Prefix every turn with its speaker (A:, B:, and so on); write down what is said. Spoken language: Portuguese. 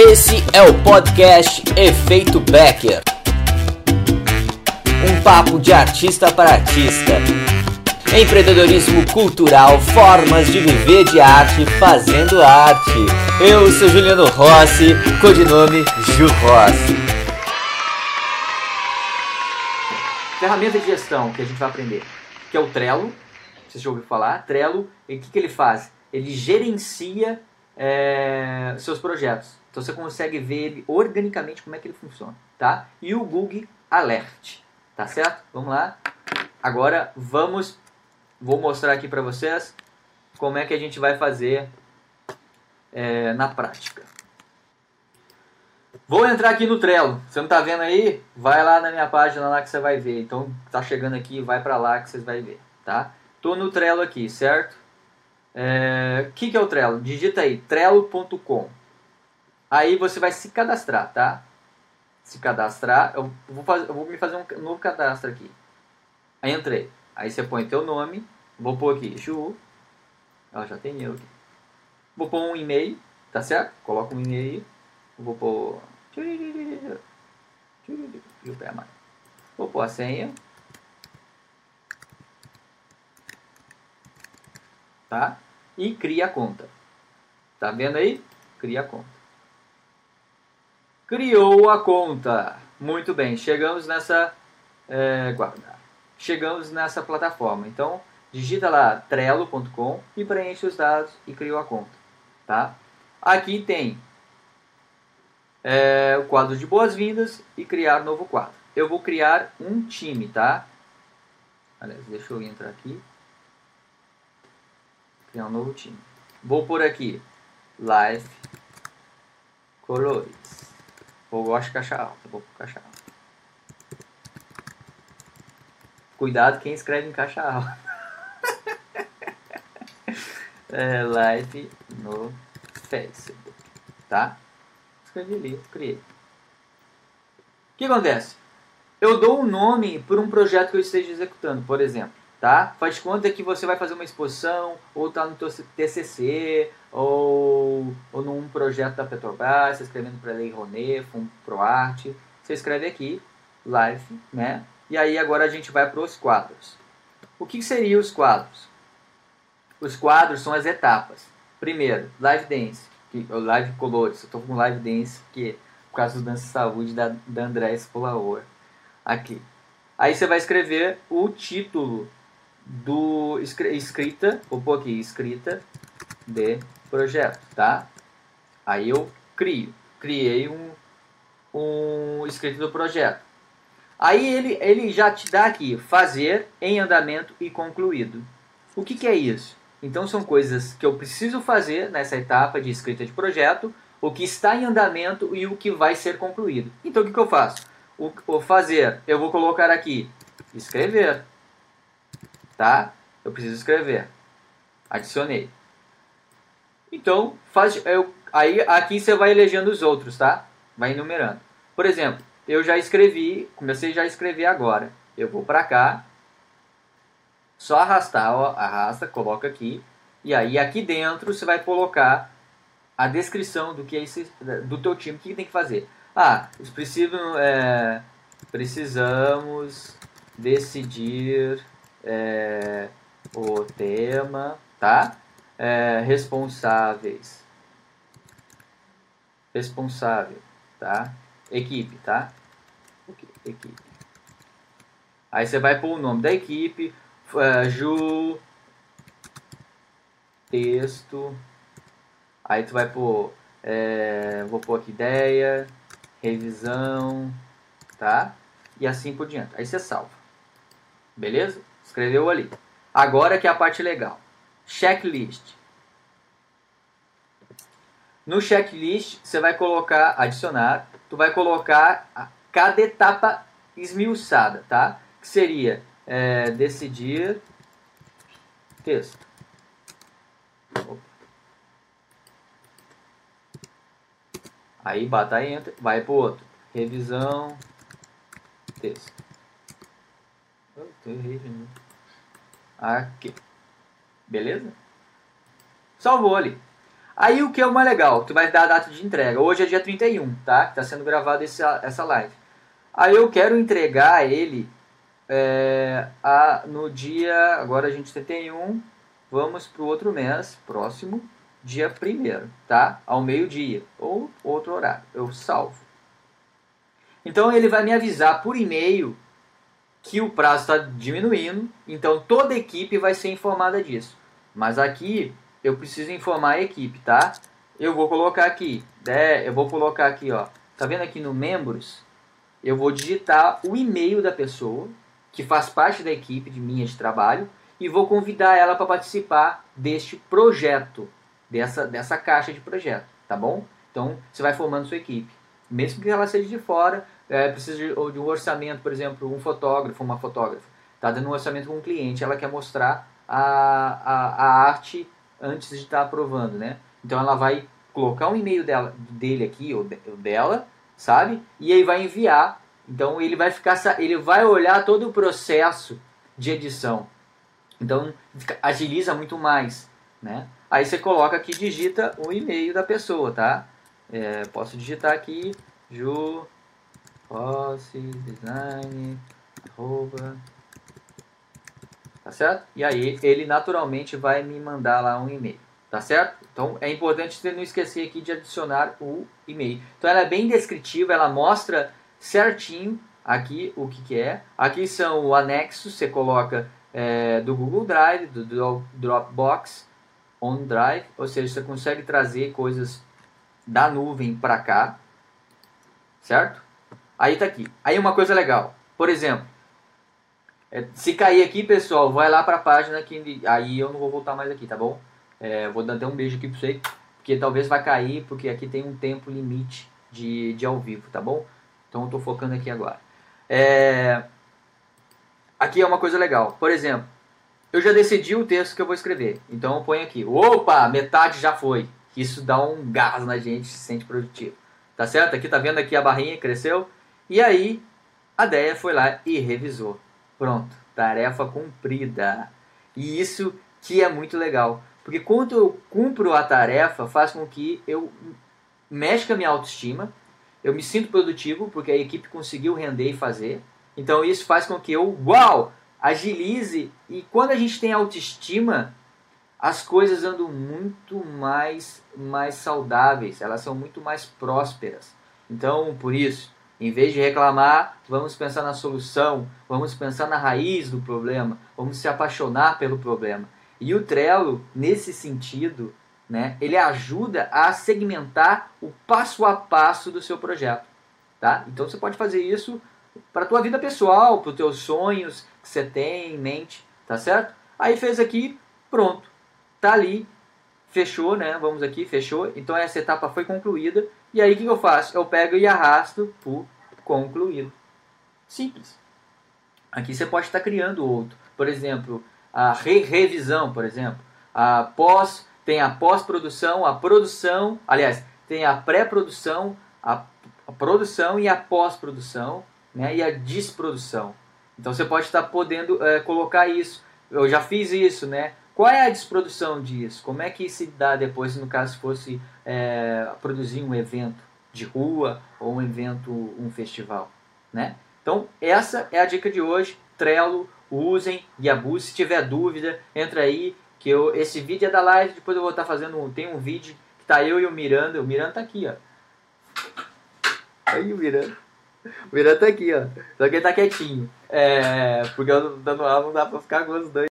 A: Esse é o podcast Efeito Becker. Um papo de artista para artista. Empreendedorismo cultural, formas de viver de arte fazendo arte. Eu sou Juliano Rossi, codinome Ju Rossi. Ferramenta de gestão que a gente vai aprender, que é o Trello. Vocês já ouviram falar? Trello, e o que, que ele faz? Ele gerencia é, seus projetos. Então você consegue ver ele organicamente como é que ele funciona, tá? E o Google Alert, tá certo? Vamos lá. Agora vamos, vou mostrar aqui para vocês como é que a gente vai fazer é, na prática. Vou entrar aqui no Trello. Você não tá vendo aí? Vai lá na minha página lá que você vai ver. Então tá chegando aqui, vai para lá que vocês vai ver, tá? Tô no Trello aqui, certo? O é, que, que é o Trello? Digita aí trello.com. Aí você vai se cadastrar, tá? Se cadastrar, eu vou, fazer, eu vou me fazer um novo cadastro aqui. Aí entrei. Aí você põe teu nome, vou pôr aqui Ju. Ela já tem eu aqui. Vou pôr um e-mail, tá certo? Coloca um e-mail. Vou pôr. Vou pôr a senha. Tá? E cria a conta. Tá vendo aí? Cria a conta. Criou a conta. Muito bem, chegamos nessa é, guarda. Chegamos nessa plataforma. Então, digita lá trello.com e preenche os dados e criou a conta, tá? Aqui tem é, o quadro de boas-vindas e criar novo quadro. Eu vou criar um time, tá? Aliás, deixa eu entrar aqui. Criar um novo time. Vou por aqui Live Colores. Ou gosto de caixa alta. Vou caixa alta. Cuidado quem escreve em caixa alta. é, live no Facebook. Tá? Escrevi ali, criei. O que acontece? Eu dou um nome por um projeto que eu esteja executando, por exemplo tá? Faz conta que você vai fazer uma exposição, ou está no teu TCC, ou, ou num projeto da Petrobras, escrevendo para Lei Rouanet, ProArte. Você escreve aqui, live, né? E aí agora a gente vai para os quadros. O que, seriam os quadros? Os quadros são as etapas. Primeiro, live dance, que, live colores. Eu estou com live dance, que por causa do Dança Saúde da, da Andrés. Aqui. Aí você vai escrever o título do escrita, vou pôr aqui, escrita de projeto, tá? Aí eu crio, criei um, um escrito do projeto. Aí ele, ele já te dá aqui, fazer em andamento e concluído. O que, que é isso? Então são coisas que eu preciso fazer nessa etapa de escrita de projeto, o que está em andamento e o que vai ser concluído. Então o que, que eu faço? O, o fazer, eu vou colocar aqui, escrever tá? Eu preciso escrever. Adicionei. Então, faz, eu, aí aqui você vai elegendo os outros, tá? Vai enumerando. Por exemplo, eu já escrevi, comecei já a escrever agora. Eu vou para cá, só arrastar, ó, arrasta, coloca aqui, e aí aqui dentro você vai colocar a descrição do que é esse, do teu time, o que tem que fazer. Ah, precisam, é, precisamos decidir é, o tema, tá? É, responsáveis. Responsável, tá? Equipe, tá? Equipe. Aí você vai pôr o nome da equipe, uh, Ju, texto. Aí tu vai pôr, é, vou pôr aqui ideia, revisão, tá? E assim por diante. Aí você salva. Beleza? Escreveu ali. Agora que é a parte legal. Checklist. No checklist, você vai colocar, adicionar, tu vai colocar cada etapa esmiuçada, tá? Que seria é, decidir texto. Aí bata enter, vai pro outro. Revisão, texto. Errei novo. Aqui. Beleza? Salvou ali. Aí o que é o mais legal? Tu vai dar a data de entrega. Hoje é dia 31, tá? Que tá sendo gravado essa, essa live. Aí eu quero entregar ele é, a, no dia. Agora a gente 31. Vamos para o outro mês, próximo, dia 1 tá? Ao meio-dia. Ou outro horário. Eu salvo. Então ele vai me avisar por e-mail que o prazo está diminuindo. Então toda a equipe vai ser informada disso. Mas aqui eu preciso informar a equipe, tá? Eu vou colocar aqui, né? eu vou colocar aqui, ó. Tá vendo aqui no membros? Eu vou digitar o e-mail da pessoa que faz parte da equipe de minha de trabalho e vou convidar ela para participar deste projeto, dessa, dessa caixa de projeto, tá bom? Então você vai formando sua equipe. Mesmo que ela seja de fora, é, precisa de, de um orçamento, por exemplo, um fotógrafo, uma fotógrafa, está dando um orçamento com um cliente, ela quer mostrar a, a, a arte antes de estar tá aprovando, né? Então ela vai colocar um e-mail dela, dele aqui, ou dela, sabe? E aí vai enviar. Então ele vai ficar, ele vai olhar todo o processo de edição. Então agiliza muito mais, né? Aí você coloca aqui, digita o e-mail da pessoa, tá? É, posso digitar aqui, ju, posse, design, arroba, tá certo? E aí ele naturalmente vai me mandar lá um e-mail, tá certo? Então é importante você não esquecer aqui de adicionar o e-mail. Então ela é bem descritiva, ela mostra certinho aqui o que, que é. Aqui são o anexo, você coloca é, do Google Drive, do Dropbox, OneDrive, ou seja, você consegue trazer coisas da nuvem para cá, certo? Aí tá aqui. Aí uma coisa legal, por exemplo, é, se cair aqui, pessoal, vai lá para a página que aí eu não vou voltar mais aqui, tá bom? É, vou dar até um beijo aqui para você, porque talvez vai cair, porque aqui tem um tempo limite de, de ao vivo, tá bom? Então eu tô focando aqui agora. É, aqui é uma coisa legal. Por exemplo, eu já decidi o texto que eu vou escrever. Então eu ponho aqui. Opa, metade já foi. Isso dá um gás na gente, se sente produtivo. Tá certo? Aqui tá vendo aqui a barrinha cresceu. E aí a Deia foi lá e revisou. Pronto, tarefa cumprida. E isso que é muito legal. Porque quando eu cumpro a tarefa, faz com que eu mexa com a minha autoestima, eu me sinto produtivo, porque a equipe conseguiu render e fazer. Então isso faz com que eu, uau, agilize. E quando a gente tem autoestima, as coisas andam muito mais, mais saudáveis, elas são muito mais prósperas. Então, por isso, em vez de reclamar, vamos pensar na solução, vamos pensar na raiz do problema, vamos se apaixonar pelo problema. E o Trello, nesse sentido, né, ele ajuda a segmentar o passo a passo do seu projeto. Tá? Então você pode fazer isso para a tua vida pessoal, para os teus sonhos que você tem em mente, tá certo? Aí fez aqui, pronto, tá ali, fechou, né? Vamos aqui, fechou. Então essa etapa foi concluída e aí o que eu faço? Eu pego e arrasto por concluído. Simples. Aqui você pode estar criando outro. Por exemplo, a re revisão, por exemplo. A pós, tem a pós-produção, a produção, aliás, tem a pré-produção, a, a, produção e a pós-produção, né, e a desprodução. Então você pode estar podendo é, colocar isso. Eu já fiz isso, né? Qual é a desprodução disso? Como é que se dá depois, no caso fosse é, produzir um evento de rua ou um evento, um festival, né? Então essa é a dica de hoje. Trello, usem, Yabu. Se tiver dúvida, entra aí que eu, esse vídeo é da live. Depois eu vou estar fazendo, tem um vídeo que tá eu e o Miranda. O Miranda tá aqui, ó. Aí o Miranda. O Miranda tá aqui, ó. Só que ele tá quietinho. É, porque eu dando aula não dá pra ficar dois.